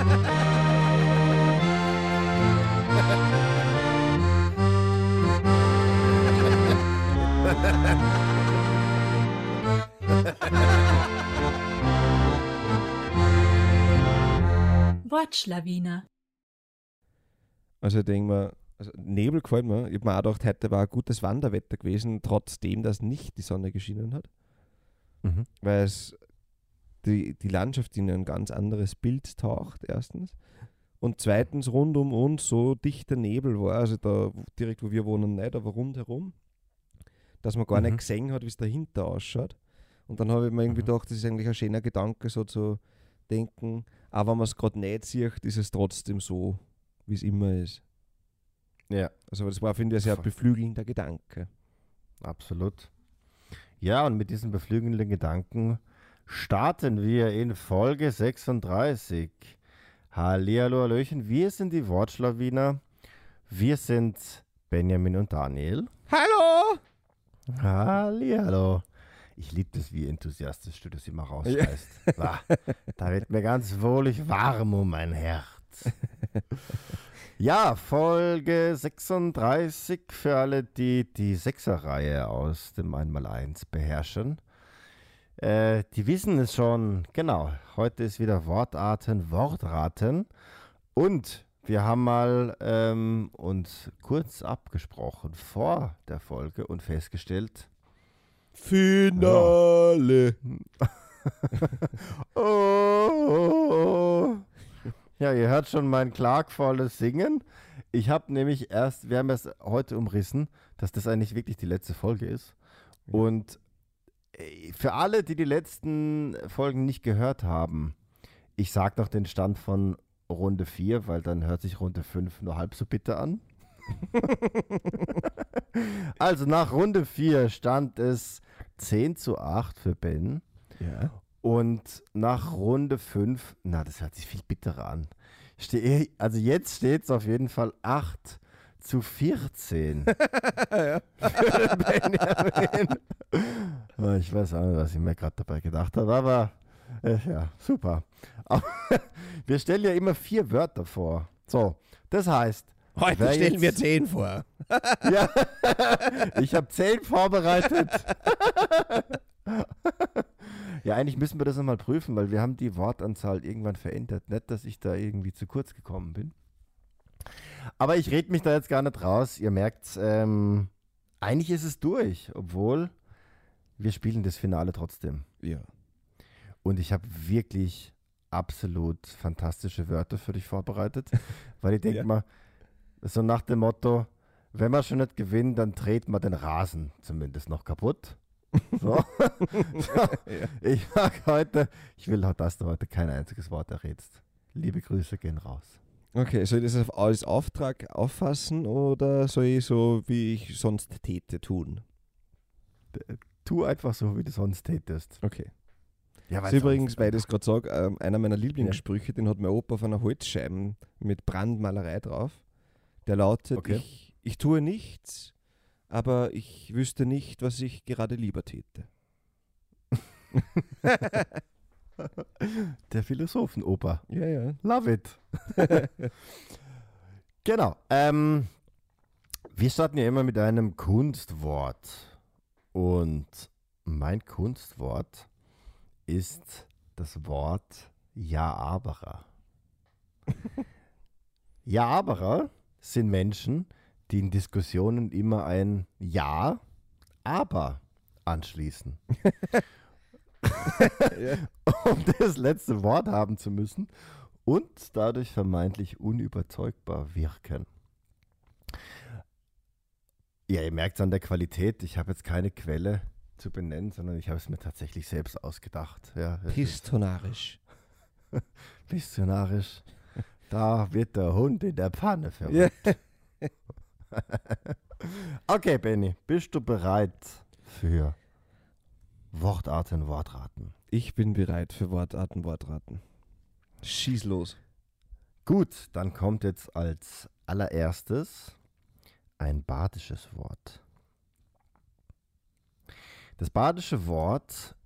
Wortschlawiner. Also ich denke mir, also Nebel gefällt mir. Ich habe mir auch gedacht, heute war ein gutes Wanderwetter gewesen, trotzdem, dass nicht die Sonne geschienen hat. Mhm. Weil es die, die Landschaft in ein ganz anderes Bild taucht, erstens. Und zweitens rund um uns so dichter Nebel war, also da direkt wo wir wohnen nicht, aber rundherum, dass man gar Mhm. nicht gesehen hat, wie es dahinter ausschaut. Und dann habe ich mir irgendwie Mhm. gedacht, das ist eigentlich ein schöner Gedanke, so zu denken, auch wenn man es gerade nicht sieht, ist es trotzdem so, wie es immer ist. Ja, Also das war, finde ich, ein sehr beflügelnder Gedanke. absolut. Ja, und mit diesen beflügelnden Gedanken starten wir in Folge 36. Hallihallo, Hallöchen, wir sind die Wortschlawiner. Wir sind Benjamin und Daniel. Hallo! Hallihallo. Ich liebe das, wie enthusiastisch du das immer rausschreist. Ah, da wird mir ganz wohlig warm um mein Herz. Ja, Folge 36 für alle, die die Sechserreihe aus dem 1x1 beherrschen. Äh, die wissen es schon, genau. Heute ist wieder Wortarten, Wortraten. Und wir haben mal ähm, uns kurz abgesprochen vor der Folge und festgestellt, Finale! Oh. Ja, ihr hört schon mein klagvolles Singen. Ich habe nämlich erst, wir haben es heute umrissen, dass das eigentlich wirklich die letzte Folge ist. Und für alle, die die letzten Folgen nicht gehört haben, ich sage noch den Stand von Runde 4, weil dann hört sich Runde 5 nur halb so bitter an. also nach Runde 4 stand es 10 zu 8 für Ben. Ja. Und nach Runde 5, na, das hört sich viel bitterer an. Ste also jetzt steht es auf jeden Fall 8 zu 14. Für Benjamin. Oh, Ich weiß auch nicht, was ich mir gerade dabei gedacht habe, aber äh, ja, super. Aber wir stellen ja immer vier Wörter vor. So, das heißt, Heute stellen jetzt- wir 10 vor. ja, ich habe zehn vorbereitet. ja, eigentlich müssen wir das nochmal prüfen, weil wir haben die Wortanzahl irgendwann verändert. Nicht, dass ich da irgendwie zu kurz gekommen bin. Aber ich rede mich da jetzt gar nicht raus. Ihr merkt, ähm, eigentlich ist es durch, obwohl wir spielen das Finale trotzdem. Ja. Und ich habe wirklich absolut fantastische Wörter für dich vorbereitet, weil ich denke Ja. mal, so nach dem Motto, wenn wir schon nicht gewinnen, dann dreht man den Rasen zumindest noch kaputt. So. so. Ich mag heute, ich will, dass du heute kein einziges Wort errätst. Liebe Grüße gehen raus. Okay, soll ich das als Auftrag auffassen oder soll ich so, wie ich sonst täte, tun? Tu einfach so, wie du sonst tätest. Okay. Ja, Das ist übrigens, weil ich das gerade sage, ähm, einer meiner Lieblingssprüche, den hat mein Opa auf einer Holzscheibe mit Brandmalerei drauf. Der lautet, Okay. ich, ich tue nichts, aber ich wüsste nicht, was ich gerade lieber täte. Der Philosophenoper. Ja, ja. Love it. genau. Ähm, wir starten ja immer mit einem Kunstwort. Und mein Kunstwort ist das Wort Ja-Aberer. Ja-Aberer sind Menschen, die in Diskussionen immer ein Ja, aber anschließen. um das letzte Wort haben zu müssen und dadurch vermeintlich unüberzeugbar wirken. Ja, ihr merkt es an der Qualität. Ich habe jetzt keine Quelle zu benennen, sondern ich habe es mir tatsächlich selbst ausgedacht. Ja, Pistonarisch. Missionarisch. Da wird der Hund in der Pfanne verrückt. okay, Benny, bist du bereit für Wortarten, Wortraten? Ich bin bereit für Wortarten, Wortraten. Schieß los. Gut, dann kommt jetzt als allererstes ein badisches Wort. Das badische Wort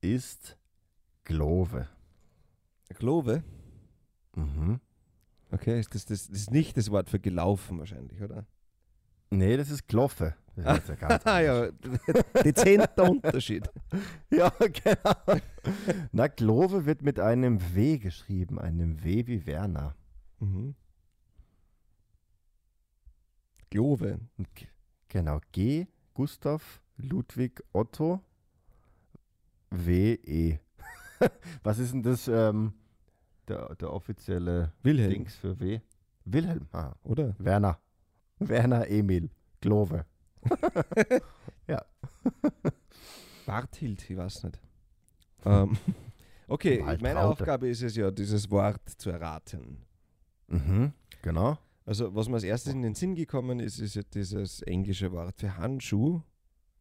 ist Glove. Glove. Mhm. Okay, ist das, das, das ist nicht das Wort für gelaufen wahrscheinlich, oder? Nee, das ist Kloffe. Das ist ja ganz Ah ja, dezenter Unterschied. ja, genau. Na, Klove wird mit einem W geschrieben, einem W wie Werner. Mhm. Glove. Genau, G, Gustav, Ludwig, Otto, W, E. Was ist denn das, ähm, der, der offizielle Wilhelm, Dings für W? Wilhelm, ah, oder? Werner. Werner Emil, Klove. Barthild, ich weiß nicht. Ähm, okay, Waldtraute. meine Aufgabe ist es ja, dieses Wort zu erraten. Mhm, genau. Also, was mir als erstes in den Sinn gekommen ist, ist ja dieses englische Wort für Handschuh,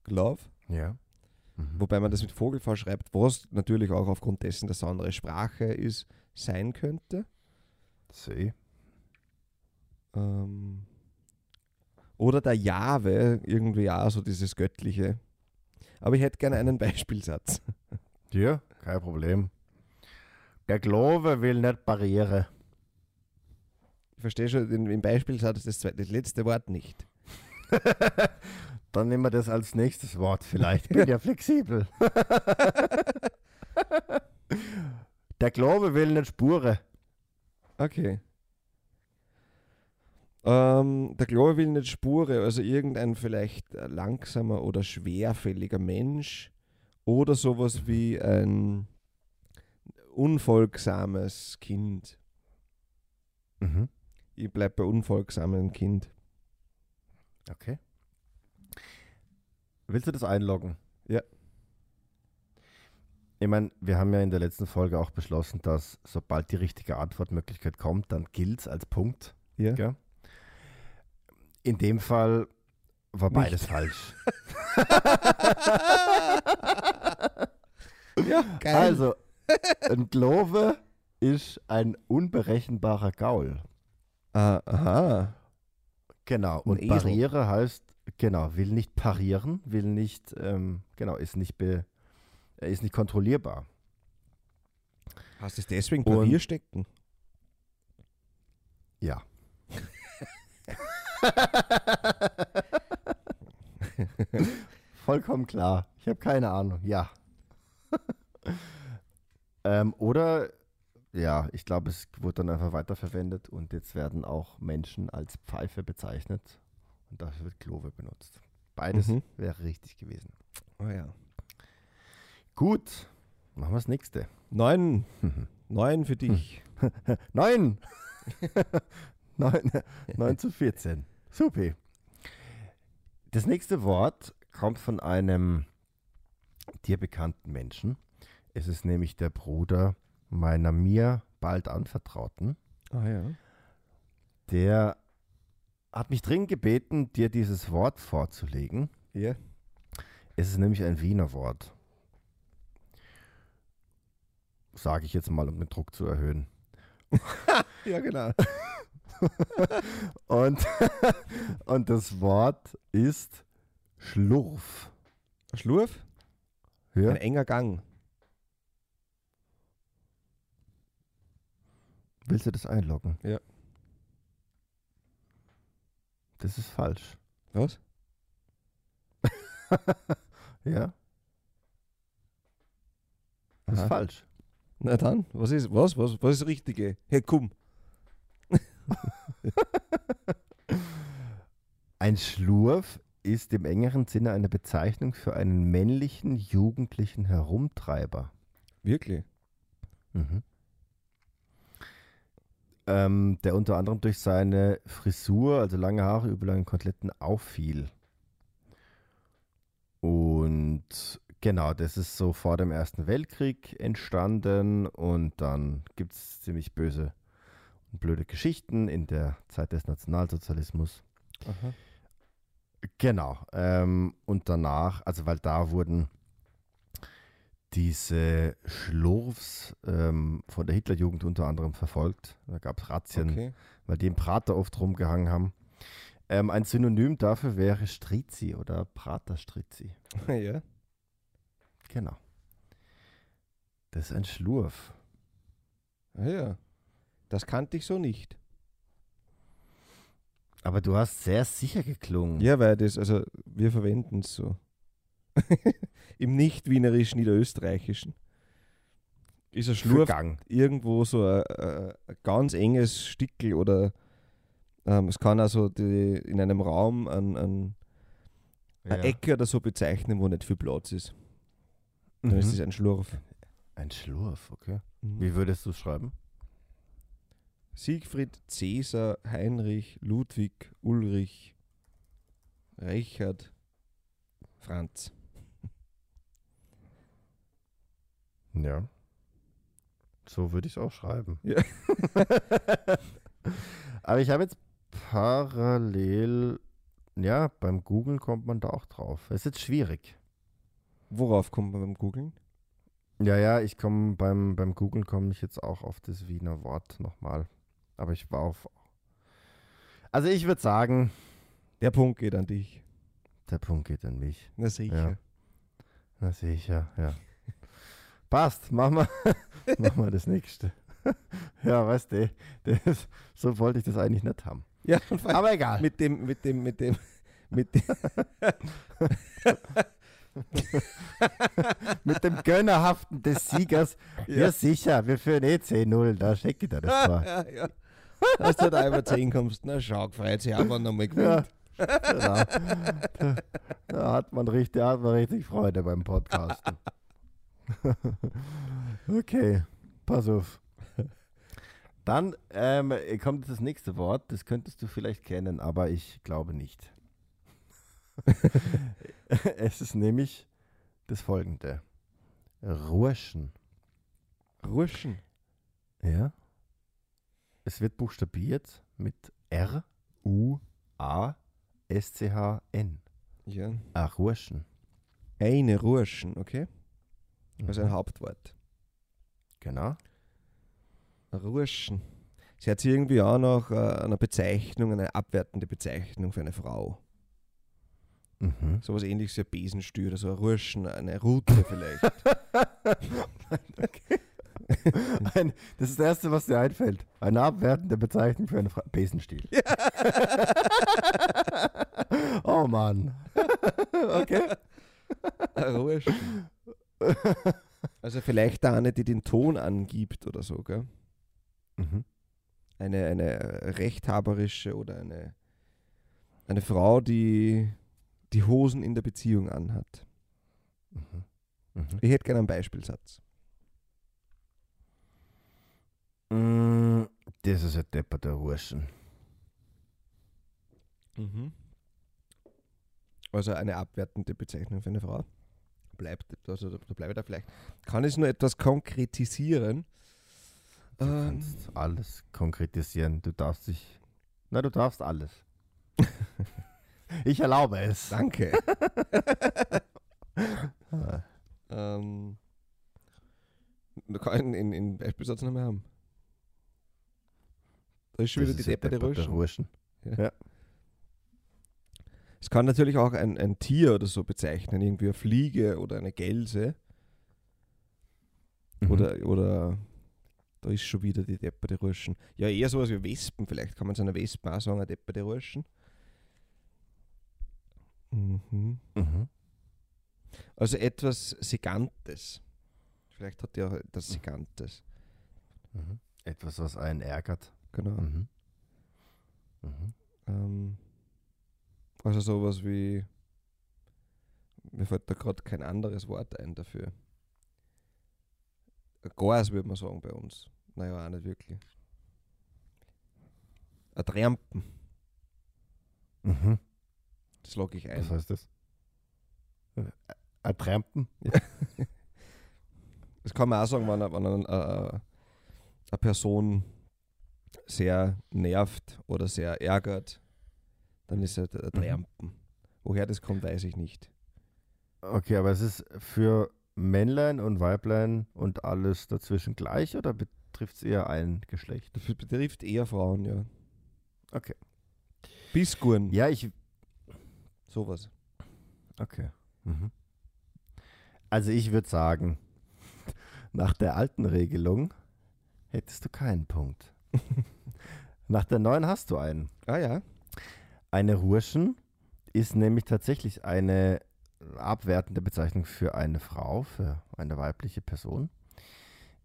Glove, Ja. Mhm. wobei man das mit Vogelfall schreibt, was natürlich auch aufgrund dessen, dass es eine andere Sprache ist, sein könnte. See. Ähm, oder der Jahwe, irgendwie auch so dieses Göttliche. Aber ich hätte gerne einen Beispielsatz. Ja, kein Problem. Der Klove will nicht Barriere. Ich verstehe schon, den, im Beispielsatz das, zweite, das letzte Wort nicht. Dann nehmen wir das als nächstes Wort vielleicht. Bin ja flexibel. Der Klove will nicht Spure. Okay. Ähm, der Glaube will nicht Spure, also irgendein vielleicht langsamer oder schwerfälliger Mensch oder sowas wie ein unfolgsames Kind. Mhm. Ich bleibe bei unfolgsamen Kind. Okay. Willst du das einloggen? Ja. Ich meine, wir haben ja in der letzten Folge auch beschlossen, dass sobald die richtige Antwortmöglichkeit kommt, dann gilt es als Punkt. Ja. Gell? In dem Fall war Nicht. beides falsch. ja, geil. Also, ein Klove ist ein unberechenbarer Gaul. Ah, aha. Genau. Ein Und Esel. Barriere heißt, genau, will nicht parieren, will nicht, ähm, genau, ist nicht, be, ist nicht kontrollierbar. Hast du es deswegen Papier stecken? Ja. Vollkommen klar. Ich habe keine Ahnung. Ja. ähm, oder, ja, ich glaube, es wurde dann einfach weiterverwendet und jetzt werden auch Menschen als Pfeife bezeichnet und dafür wird Klove benutzt. Beides Mhm. wäre richtig gewesen. Oh ja. Gut, machen wir das nächste. Neun. Neun für dich. Neun! Neun, 9 zu 14. Supi. Das nächste Wort kommt von einem dir bekannten Menschen. Es ist nämlich der Bruder meiner mir bald Anvertrauten. Ah ja. Der hat mich dringend gebeten, dir dieses Wort vorzulegen. Ja. Es ist nämlich ein Wiener Wort. Sage ich jetzt mal, um den Druck zu erhöhen. Ja, genau. Und, und das Wort ist Schlurf. Schlurf? Ja? Ein enger Gang. Willst du das einloggen? Ja. Das ist falsch. Was? Ja? Das ist Aha. falsch. Na dann, was ist, was, was, was ist das Richtige? Hey, komm. Ein Schlurf ist im engeren Sinne eine Bezeichnung für einen männlichen, jugendlichen Herumtreiber. Wirklich? Mhm. Ähm, der unter anderem durch seine Frisur, also lange Haare über langen Koteletten, auffiel. Und genau, das ist so vor dem Ersten Weltkrieg entstanden und dann gibt es ziemlich böse blöde Geschichten in der Zeit des Nationalsozialismus. Aha. Genau. Ähm, und danach, also weil da wurden diese Schlurfs ähm, von der Hitlerjugend unter anderem verfolgt. Da gab es Razzien, Okay. weil die im Prater oft rumgehangen haben. Ähm, ein Synonym dafür wäre Strizi oder Praterstrizi. ja. Genau. Das ist ein Schlurf. Ah ja. Das kannte ich so nicht. Aber du hast sehr sicher geklungen. Ja, weil das, also wir verwenden es so. Im nicht-wienerischen Niederösterreichischen. Ist ein Schlurf irgendwo so ein, ein, ein ganz enges Stickel oder ähm, es kann also die, in einem Raum ein, ein, eine Ja. Ecke oder so bezeichnen, wo nicht viel Platz ist. Dann ist es Mhm. ein Schlurf. Ein Schlurf, okay. Mhm. Wie würdest du es schreiben? Siegfried, Cäsar, Heinrich, Ludwig, Ulrich, Richard, Franz. Ja. So würde ich es auch schreiben. Ja. Aber ich habe jetzt parallel, ja, beim Googlen kommt man da auch drauf. Es ist jetzt schwierig. Worauf kommt man beim Googlen? Ja, ja, ich komme beim, beim Googlen komme ich jetzt auch auf das Wiener Wort nochmal. Aber ich war auf. Also ich würde sagen, Der Punkt geht an dich. der Punkt geht an mich. Na sicher. Ja. Na sicher, ja. Passt, machen wir, machen wir das nächste. ja, weißt du, das, so wollte ich das eigentlich nicht haben. Ja, Aber egal. mit dem, mit dem, mit dem, mit dem, Mit dem Gönnerhaften des Siegers. Ja, Ja. sicher, wir führen eh 10-0, da schicke ich dir das vor. ja, ja. Dass du da über 10 kommst, na schau, freut sich auch, wenn er mal gewinnt. Ja, genau. da, da hat man richtig, da hat man richtig Freude beim Podcasten. okay, pass auf. Dann ähm, kommt das nächste Wort, das könntest du vielleicht kennen, aber ich glaube nicht. es ist nämlich das folgende. Rurschen. Ruschen. Ja. Es wird buchstabiert mit R, U, A, S, C, H, N. Ja. Ah, Rurschen. Eine Ruschen, okay? Also ein Mhm. Hauptwort. Genau. Ruschen. Sie hat sich irgendwie auch nach äh, einer Bezeichnung, eine abwertende Bezeichnung für eine Frau. Mhm. Sowas ähnliches wie ein Besenstür oder so ein Ruschen, eine Rute vielleicht. Ein, das ist das Erste, was dir einfällt. Eine abwertende Bezeichnung für einen Fra Besenstiel. oh Mann. okay. Ruschen. Also vielleicht da eine, die den Ton angibt oder so, gell? Mhm. Eine, eine rechthaberische oder eine, eine Frau, die die Hosen in der Beziehung anhat. Mhm. Mhm. Ich hätte gerne einen Beispielsatz. Mm, Das ist ein Depper der Rurschen. Also eine abwertende Bezeichnung für eine Frau. Bleibt, also da bleibe ich da vielleicht. Kann ich es nur etwas konkretisieren? Du Ähm. kannst alles konkretisieren. Du darfst dich. Na, du darfst alles. ich erlaube es. Danke. Ähm, kann ich in, in Beispielsatz noch mehr haben. Da ist schon das wieder die depperte Depper der Röschen. Rurschen. Es kann natürlich auch ein, ein Tier oder so bezeichnen, irgendwie eine Fliege oder eine Gelse. Mhm. Oder, oder da ist schon wieder die depperte Röschen. Ja, eher sowas wie Wespen vielleicht. Kann man zu einer Wespen auch sagen, eine depperte Röschen. Mhm. Mhm. Also etwas Sigantes. Vielleicht hat die auch etwas Sigantes. Mhm. Etwas, was einen ärgert. Genau. Mhm. Mhm. Ähm, also sowas wie, mir fällt da gerade kein anderes Wort ein dafür. Gas würde man sagen bei uns. Naja, auch nicht wirklich. Ein Trampen, Mhm. das logge ich ein. Was heißt das? Ein Trampen? Das kann man auch sagen, wenn, eine- wenn eine, äh, eine Person sehr nervt oder sehr ärgert, dann ist es ein Mhm. Trampen. Woher das kommt, weiß ich nicht. Okay, aber es ist für Männlein und Weiblein und alles dazwischen gleich oder betrifft es eher ein Geschlecht? Das betrifft eher Frauen, ja. Okay. Biskuren, Ja, ich. sowas. Okay. Mhm. Also ich würde sagen, nach der alten Regelung hättest du keinen Punkt. Nach der neuen hast du einen. Ah ja. Eine Hurschen ist nämlich tatsächlich eine abwertende Bezeichnung für eine Frau, für eine weibliche Person.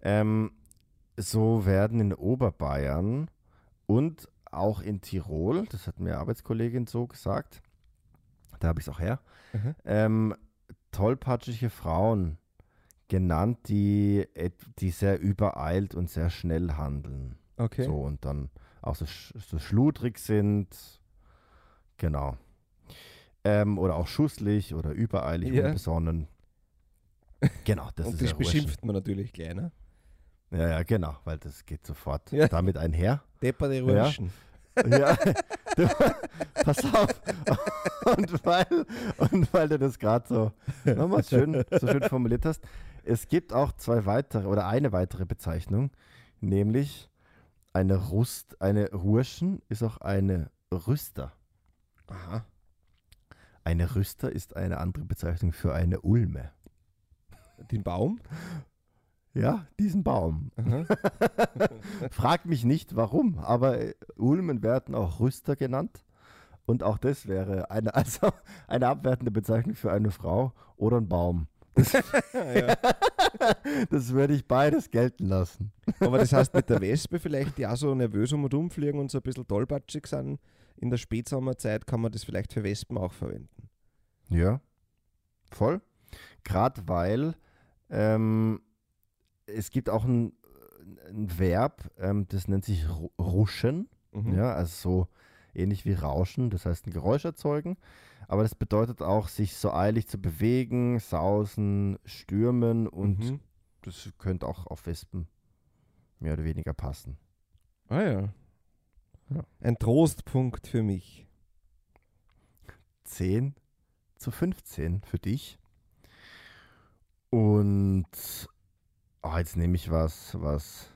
Ähm, so werden in Oberbayern und auch in Tirol, das hat mir Arbeitskollegin so gesagt, da habe ich es auch her, Mhm. ähm, tollpatschige Frauen genannt, die, die sehr übereilt und sehr schnell handeln. Okay. So und dann auch so, so schludrig sind. Genau. Ähm, oder auch schusslich oder übereilig, Ja. unbesonnen. Genau, das Und ist das ja beschimpft man natürlich gleich, ne? Ja, ja, genau, weil das geht sofort Ja. damit einher. Depperte Ja. Röschen. Ja, du, pass auf. Und weil, und weil du das gerade so nochmal schön, so schön formuliert hast, es gibt auch zwei weitere oder eine weitere Bezeichnung, nämlich eine Rust, eine Rurschen ist auch eine Rüster. Aha. Eine Rüster ist eine andere Bezeichnung für eine Ulme. Den Baum? Ja, diesen Baum. Frag mich nicht warum, aber äh, Ulmen werden auch Rüster genannt. Und auch das wäre eine, also eine abwertende Bezeichnung für eine Frau oder ein Baum. ja. Das würde ich beides gelten lassen. Aber das heißt mit der Wespe vielleicht, die auch so nervös um und umfliegen und so ein bisschen tollpatschig sind, in der Spätsommerzeit kann man das vielleicht für Wespen auch verwenden. Ja, voll. Gerade weil ähm, es gibt auch ein, ein Verb, ähm, das nennt sich ru- ruschen. Mhm. Ja, also so ähnlich wie Rauschen, das heißt ein Geräusch erzeugen. Aber das bedeutet auch, sich so eilig zu bewegen, sausen, stürmen und Mhm. das könnte auch auf Wespen mehr oder weniger passen. Ah ja. Ja. Ein Trostpunkt für mich. 10 zu 15 für dich. Und oh, jetzt nehme ich was, was.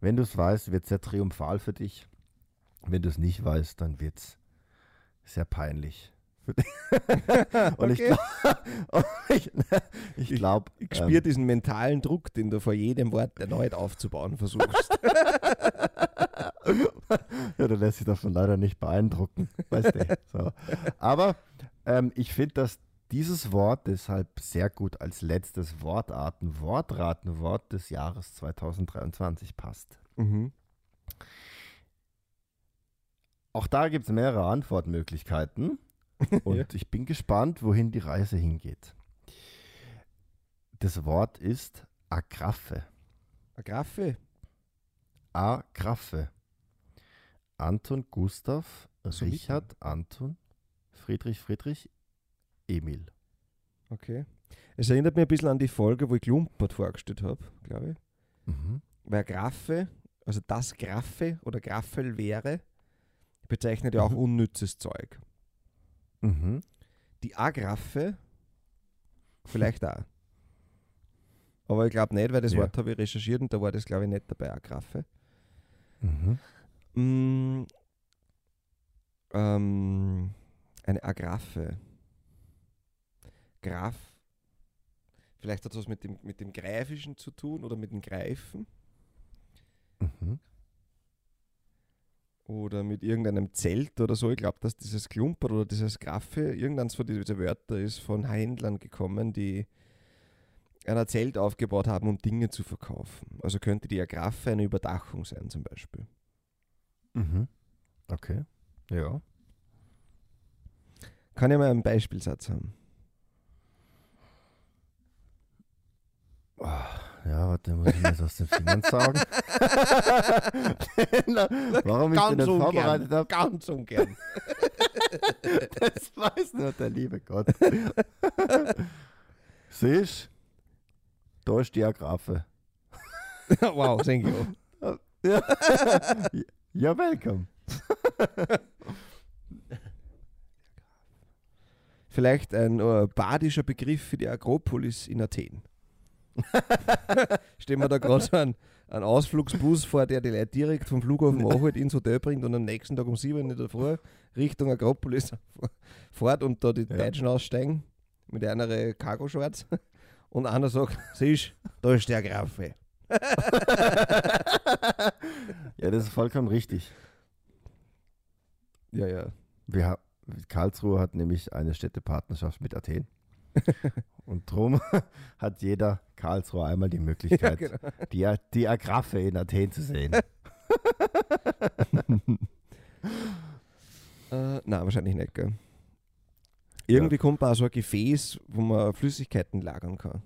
Wenn du es weißt, wird es sehr triumphal für dich. Wenn du es nicht weißt, dann wird es sehr peinlich. dich. Und ich Okay. glaube, ich, ich, glaub, Ich spüre diesen mentalen Druck, den du vor jedem Wort erneut aufzubauen versuchst. Ja, du lässt sich davon leider nicht beeindrucken. Weißt du. So. Aber ähm, ich finde, dass dieses Wort deshalb sehr gut als letztes Wortarten, Wortratenwort des Jahres 2023 passt. mhm. Auch da gibt es mehrere Antwortmöglichkeiten und Ja. ich bin gespannt, wohin die Reise hingeht. Das Wort ist Agraffe. Agraffe. Agraffe. Anton Gustav, So Richard Anton, Friedrich Friedrich, Emil. Okay. Es erinnert mich ein bisschen an die Folge, wo ich Klumpert vorgestellt habe, glaube ich. Mhm. Weil Graffe, also das Graffe oder Graffel wäre, bezeichnet ja auch Mhm. unnützes Zeug. Mhm. Die Agraffe vielleicht auch. Aber ich glaube nicht, weil das Ja. Wort habe ich recherchiert und da war das, glaube ich, nicht dabei, Agraffe. Mhm. Mm, ähm, eine Agraffe. Graf. Vielleicht hat es was mit dem, mit dem Greifischen zu tun oder mit dem Greifen Mhm. Oder mit irgendeinem Zelt oder so. Ich glaube, dass dieses Klumper oder dieses Graffe, irgendeins von diesen Wörtern ist von Händlern gekommen, die ein Zelt aufgebaut haben, um Dinge zu verkaufen. Also könnte die Agraffe eine Überdachung sein zum Beispiel. Mhm. Okay. Ja. Kann ich mal einen Beispielsatz haben? Ja, warte, muss ich mir das aus den Fingern saugen. Warum ich den vorbereitet habe, Ganz ungern. das weiß nur der liebe Gott. Siehst da ist die Agraffe. wow, thank you. Ja, ja welcome. Vielleicht ein äh, badischer Begriff für die Akropolis in Athen. Stellen wir da gerade so einen, einen Ausflugsbus vor, der die Leute direkt vom Flughafen abholt, ins Hotel bringt und am nächsten Tag um 7 Uhr in der Früh Richtung Akropolis fährt und da die Ja. Deutschen aussteigen mit einer Cargo-Shorts und einer sagt, siehst da ist der Graffe. ja, das ist vollkommen richtig. Ja, ja. Wir, Karlsruhe hat nämlich eine Städtepartnerschaft mit Athen. Und drum hat jeder Karlsruhe einmal die ja Möglichkeit, genau. die, die Agraffe in Athen zu sehen. Äh, nein, wahrscheinlich nicht, gell? Irgendwie kommt man auch so ein Gefäß, wo man Flüssigkeiten lagern kann.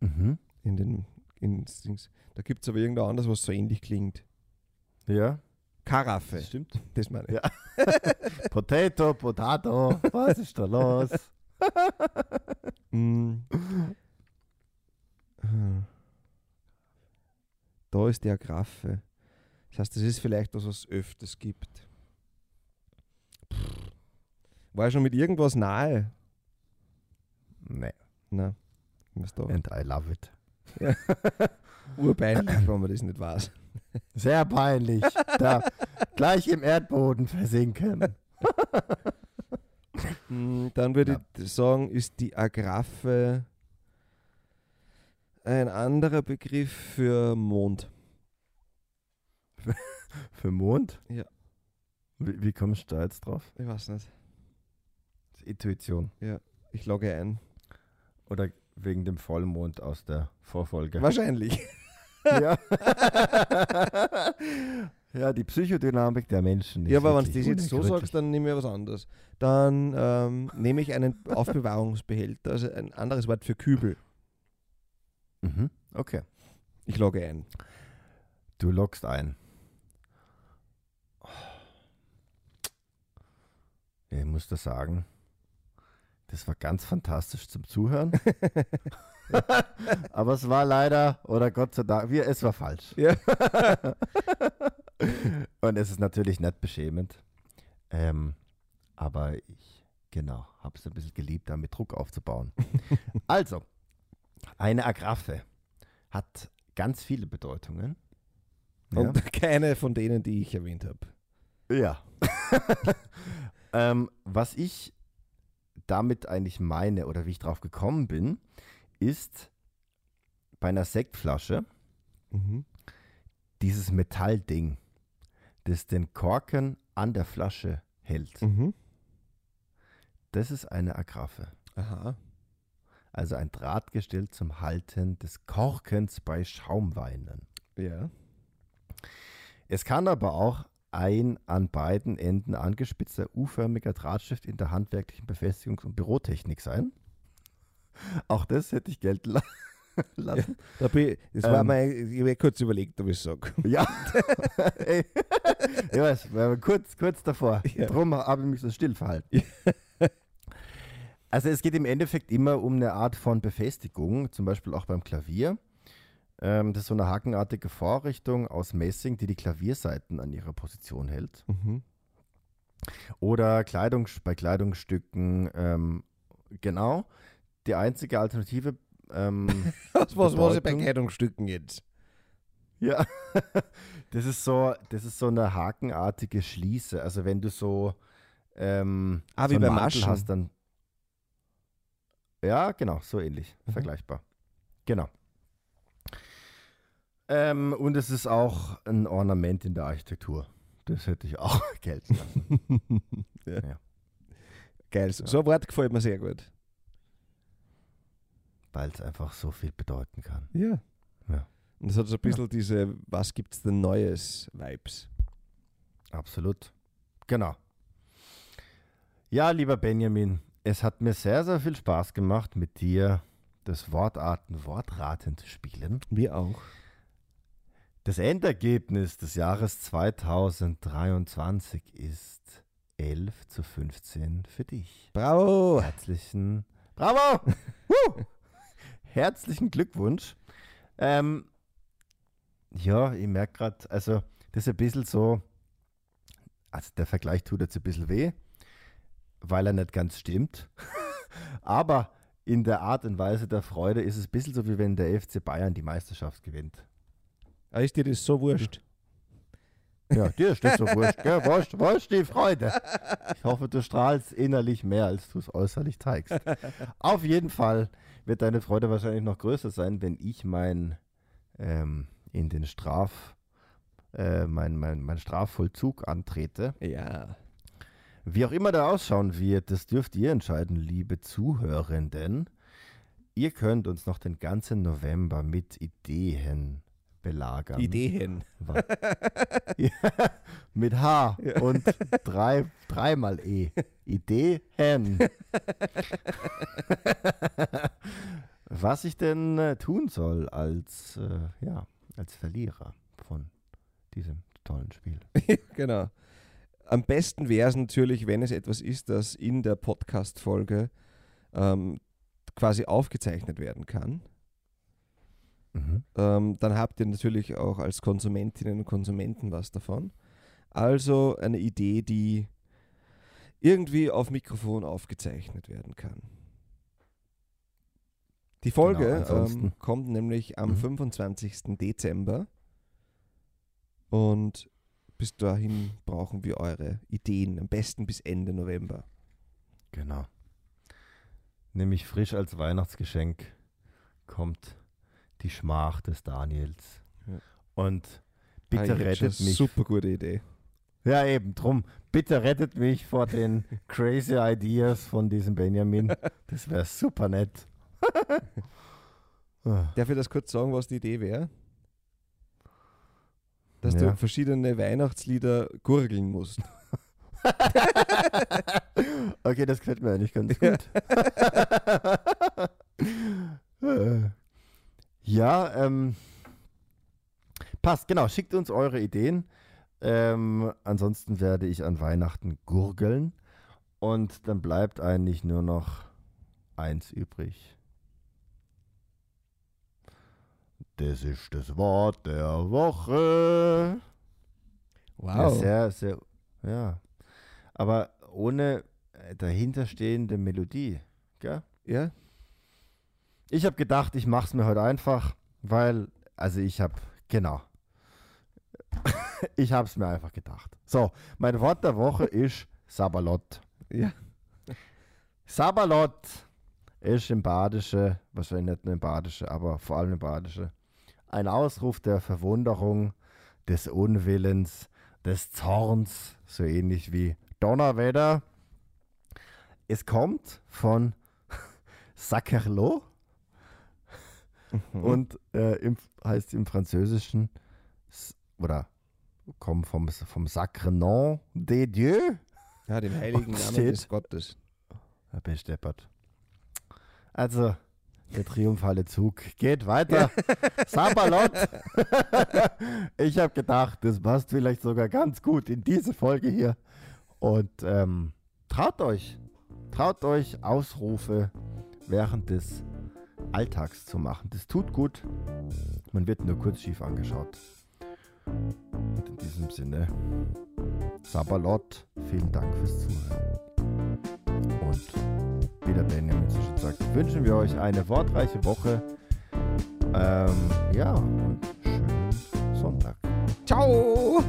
Mhm. In den, in Dings. Da gibt es aber irgendwas anderes, was so ähnlich klingt. Ja, Karaffe. das stimmt. Das meine ich. Ja. Potato, Potato, was ist da los? Mm. Da ist die Agraffe. Das heißt, das ist vielleicht was, was es öfters gibt. War ich schon mit irgendwas nahe? Nein. Da? and I love it. Urpeinlich, wenn man das nicht weiß. Sehr peinlich. Da gleich im Erdboden versinken. Mm, Dann würde ich sagen, ist die Agraffe ein anderer Begriff für Mond. Für Mond? Ja. Wie, wie kommst du da jetzt drauf? Ich weiß nicht. Das Intuition. Ich logge ein. Oder wegen dem Vollmond aus der Vorfolge. Wahrscheinlich. Ja. Ja, die Psychodynamik der Menschen. Ja, aber wenn du das jetzt so sagst, dann nehme ich was anderes. Dann ähm, nehme ich einen Aufbewahrungsbehälter, also ein anderes Wort für Kübel. Mhm. Okay. Ich logge ein. Du loggst ein. Ja, ich muss das sagen. Das war ganz fantastisch zum Zuhören. Aber es war leider, oder Gott sei Dank, wir, es war falsch. Ja. Und es ist natürlich nicht beschämend. Ähm, aber ich, genau, habe es ein bisschen geliebt, damit Druck aufzubauen. also, eine Agraffe hat ganz viele Bedeutungen. Und keine von denen, die ich erwähnt habe. Ja. ähm, was ich damit eigentlich meine oder wie ich drauf gekommen bin, ist bei einer Sektflasche Mhm. dieses Metallding, das den Korken an der Flasche hält. Mhm. Das ist eine Agraffe. Aha. Also ein Drahtgestell zum Halten des Korkens bei Schaumweinen. Ja. Es kann aber auch ein an beiden Enden angespitzter U-förmiger Drahtstift in der handwerklichen Befestigungs- und Bürotechnik sein. Auch das hätte ich gelten la lassen. Da bin, das war Ähm. mein, ich habe kurz überlegt, ob ich es sage. Ja. Ich weiß, wir waren kurz, kurz davor. Ja. Darum habe ich mich so still verhalten. Also es geht im Endeffekt immer um eine Art von Befestigung, zum Beispiel auch beim Klavier. Ähm, das ist so eine hakenartige Vorrichtung aus Messing, die die Klavierseiten an ihrer Position hält. Mhm. Oder Kleidung, bei Kleidungsstücken, ähm, genau. Die einzige Alternative, ähm, Was, was, ich bei Kleidungsstücken jetzt? ja, das ist so, das ist so eine hakenartige Schließe. Also wenn du so, ähm, Ah, so wie einen bei Mantel Maschen. hast, dann ja, genau, so ähnlich, Mhm. vergleichbar. Genau. Ähm, und es ist auch ein Ornament in der Architektur. Das hätte ich auch gelten lassen. ja. Ja. Geil, so, so ein Wort gefällt mir sehr gut. Weil es einfach so viel bedeuten kann. Ja. Ja. Und das hat so ein bisschen diese Was gibt's denn Neues Vibes. Absolut. Genau. Ja, lieber Benjamin, es hat mir sehr, sehr viel Spaß gemacht, mit dir das Wortarten Wortraten zu spielen. Wir auch. Das Endergebnis des Jahres 2023 ist 11 zu 15 für dich. Bravo! Herzlichen Bravo! Herzlichen Glückwunsch. Ähm, ja, ich merke gerade, also das ist ein bisschen so, also der Vergleich tut jetzt ein bisschen weh, weil er nicht ganz stimmt. Aber in der Art und Weise der Freude ist es ein bisschen so, wie wenn der FC Bayern die Meisterschaft gewinnt. Ah, ist dir das so wurscht? Ja, dir das so wurscht, gell? Wurscht, wurscht die Freude. Ich hoffe, du strahlst innerlich mehr, als du es äußerlich zeigst. Auf jeden Fall wird deine Freude wahrscheinlich noch größer sein, wenn ich mein ähm, in den Straf, äh, mein, mein, mein Strafvollzug antrete. Ja. Wie auch immer der ausschauen wird, das dürft ihr entscheiden, liebe Zuhörenden. Ihr könnt uns noch den ganzen November mit Ideen belagern. Ideen. ja, mit H ja. und drei, dreimal E. Ideen. Was ich denn äh, tun soll als, äh, ja, als Verlierer von diesem tollen Spiel. genau. Am besten wäre es natürlich, wenn es etwas ist, das in der Podcast-Folge ähm, quasi aufgezeichnet werden kann. Mhm. Ähm, dann habt ihr natürlich auch als Konsumentinnen und Konsumenten was davon. Also eine Idee, die irgendwie auf Mikrofon aufgezeichnet werden kann. Die Folge genau, ähm, kommt nämlich am mhm. 25. Dezember und bis dahin brauchen wir eure Ideen, am besten bis Ende November. Genau. Nämlich frisch als Weihnachtsgeschenk kommt die Schmach des Daniels. Ja. Und bitte ah, rettet mich. Super gute Idee. Ja, eben, drum. Bitte rettet mich vor den crazy Ideas von diesem Benjamin. Das wäre super nett. Darf ich das kurz sagen, was die Idee wäre? Dass ja. du verschiedene Weihnachtslieder gurgeln musst. okay, das gefällt mir eigentlich ganz gut. Ja, ähm, passt, genau. Schickt uns eure Ideen. Ähm, ansonsten werde ich an Weihnachten gurgeln. Und dann bleibt eigentlich nur noch eins übrig. Das ist das Wort der Woche. Wow. Ja, sehr, sehr, ja. Aber ohne dahinterstehende Melodie, gell? Ja. Ich habe gedacht, ich mache es mir heute einfach, weil, also ich habe, genau. ich habe es mir einfach gedacht. So, mein Wort der Woche ist Sabalot. Ja. Sabalot ist im Badische, wahrscheinlich nicht nur im Badische, aber vor allem im Badische, ein Ausruf der Verwunderung, des Unwillens, des Zorns, so ähnlich wie Donnerwetter. Es kommt von Sackerlo, Mhm. Und äh, im, heißt im Französischen, oder kommt vom, vom Sacre Nom de Dieu. Ja, dem heiligen Namen des Gottes. Besteppert. Also, der triumphale Zug geht weiter. Sabalot. ich habe gedacht, das passt vielleicht sogar ganz gut in diese Folge hier. Und ähm, traut euch. Traut euch Ausrufe während des Alltags zu machen. Das tut gut. Man wird nur kurz schief angeschaut. Und in diesem Sinne, Sabalot, vielen Dank fürs Zuhören. Und wie der Benjamin so schon sagt, wünschen wir euch eine wortreiche Woche. Ähm, ja, und schönen Sonntag. Ciao!